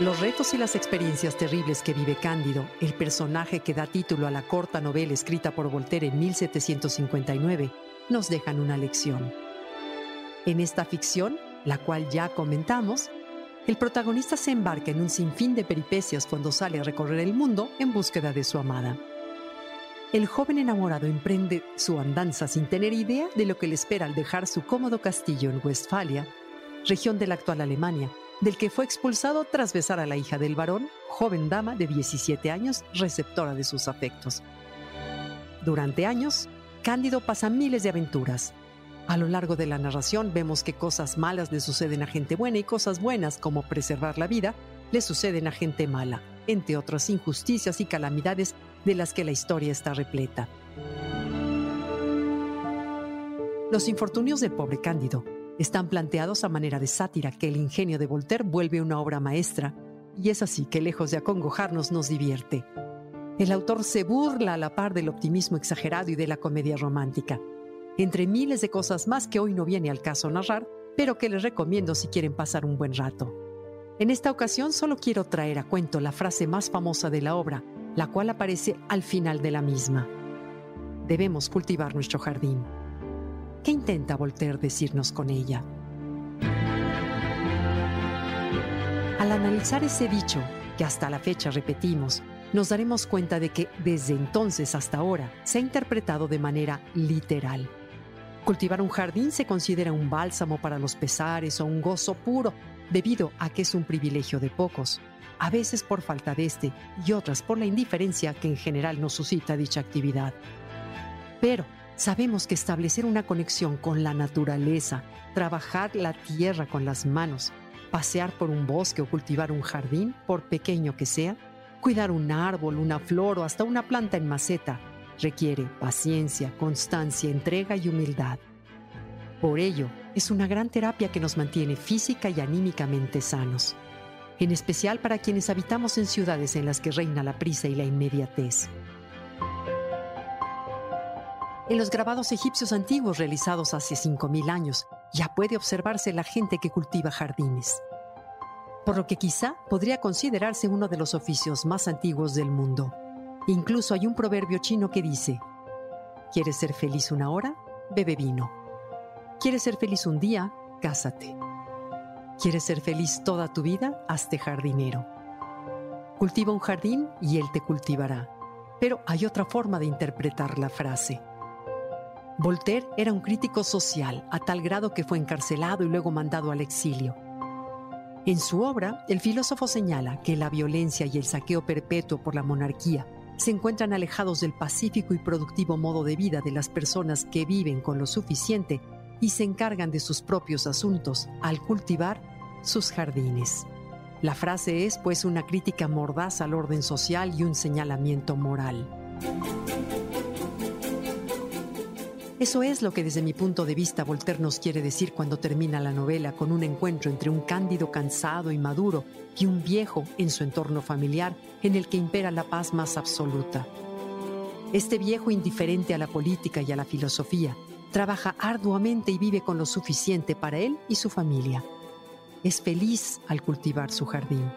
Los retos y las experiencias terribles que vive Cándido, el personaje que da título a la corta novela escrita por Voltaire en 1759, nos dejan una lección. En esta ficción, la cual ya comentamos, el protagonista se embarca en un sinfín de peripecias cuando sale a recorrer el mundo en búsqueda de su amada. El joven enamorado emprende su andanza sin tener idea de lo que le espera al dejar su cómodo castillo en Westfalia, región de la actual Alemania, del que fue expulsado tras besar a la hija del varón, joven dama de 17 años, receptora de sus afectos. Durante años, Cándido pasa miles de aventuras. A lo largo de la narración vemos que cosas malas le suceden a gente buena y cosas buenas, como preservar la vida, le suceden a gente mala, entre otras injusticias y calamidades de las que la historia está repleta. Los infortunios del pobre Cándido están planteados a manera de sátira que el ingenio de Voltaire vuelve una obra maestra, y es así que lejos de acongojarnos nos divierte. El autor se burla a la par del optimismo exagerado y de la comedia romántica, entre miles de cosas más que hoy no viene al caso narrar, pero que les recomiendo si quieren pasar un buen rato. En esta ocasión solo quiero traer a cuento la frase más famosa de la obra, la cual aparece al final de la misma. Debemos cultivar nuestro jardín. ¿Qué intenta Voltaire decirnos con ella? Al analizar ese dicho, que hasta la fecha repetimos, nos daremos cuenta de que desde entonces hasta ahora se ha interpretado de manera literal. Cultivar un jardín se considera un bálsamo para los pesares o un gozo puro, debido a que es un privilegio de pocos, a veces por falta de este y otras por la indiferencia que en general nos suscita dicha actividad. Pero Sabemos que establecer una conexión con la naturaleza, trabajar la tierra con las manos, pasear por un bosque o cultivar un jardín, por pequeño que sea, cuidar un árbol, una flor o hasta una planta en maceta, requiere paciencia, constancia, entrega y humildad. Por ello, es una gran terapia que nos mantiene física y anímicamente sanos, en especial para quienes habitamos en ciudades en las que reina la prisa y la inmediatez. En los grabados egipcios antiguos realizados hace 5.000 años, ya puede observarse la gente que cultiva jardines. Por lo que quizá podría considerarse uno de los oficios más antiguos del mundo. Incluso hay un proverbio chino que dice, ¿quieres ser feliz una hora? Bebe vino. ¿Quieres ser feliz un día? Cásate. ¿Quieres ser feliz toda tu vida? Hazte jardinero. Cultiva un jardín y él te cultivará. Pero hay otra forma de interpretar la frase. Voltaire era un crítico social a tal grado que fue encarcelado y luego mandado al exilio. En su obra, el filósofo señala que la violencia y el saqueo perpetuo por la monarquía se encuentran alejados del pacífico y productivo modo de vida de las personas que viven con lo suficiente y se encargan de sus propios asuntos al cultivar sus jardines. La frase es pues una crítica mordaz al orden social y un señalamiento moral. Eso es lo que desde mi punto de vista Voltaire nos quiere decir cuando termina la novela con un encuentro entre un cándido cansado y maduro y un viejo en su entorno familiar en el que impera la paz más absoluta. Este viejo indiferente a la política y a la filosofía trabaja arduamente y vive con lo suficiente para él y su familia. Es feliz al cultivar su jardín.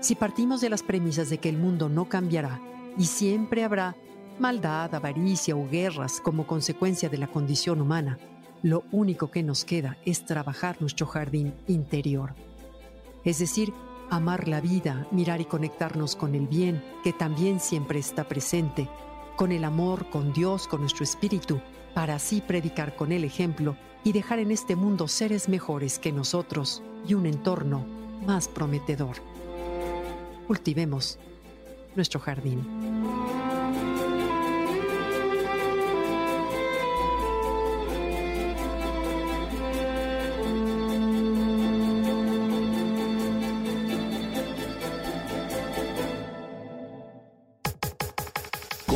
Si partimos de las premisas de que el mundo no cambiará y siempre habrá maldad, avaricia o guerras como consecuencia de la condición humana, lo único que nos queda es trabajar nuestro jardín interior. Es decir, amar la vida, mirar y conectarnos con el bien, que también siempre está presente, con el amor, con Dios, con nuestro espíritu, para así predicar con el ejemplo y dejar en este mundo seres mejores que nosotros y un entorno más prometedor. Cultivemos nuestro jardín.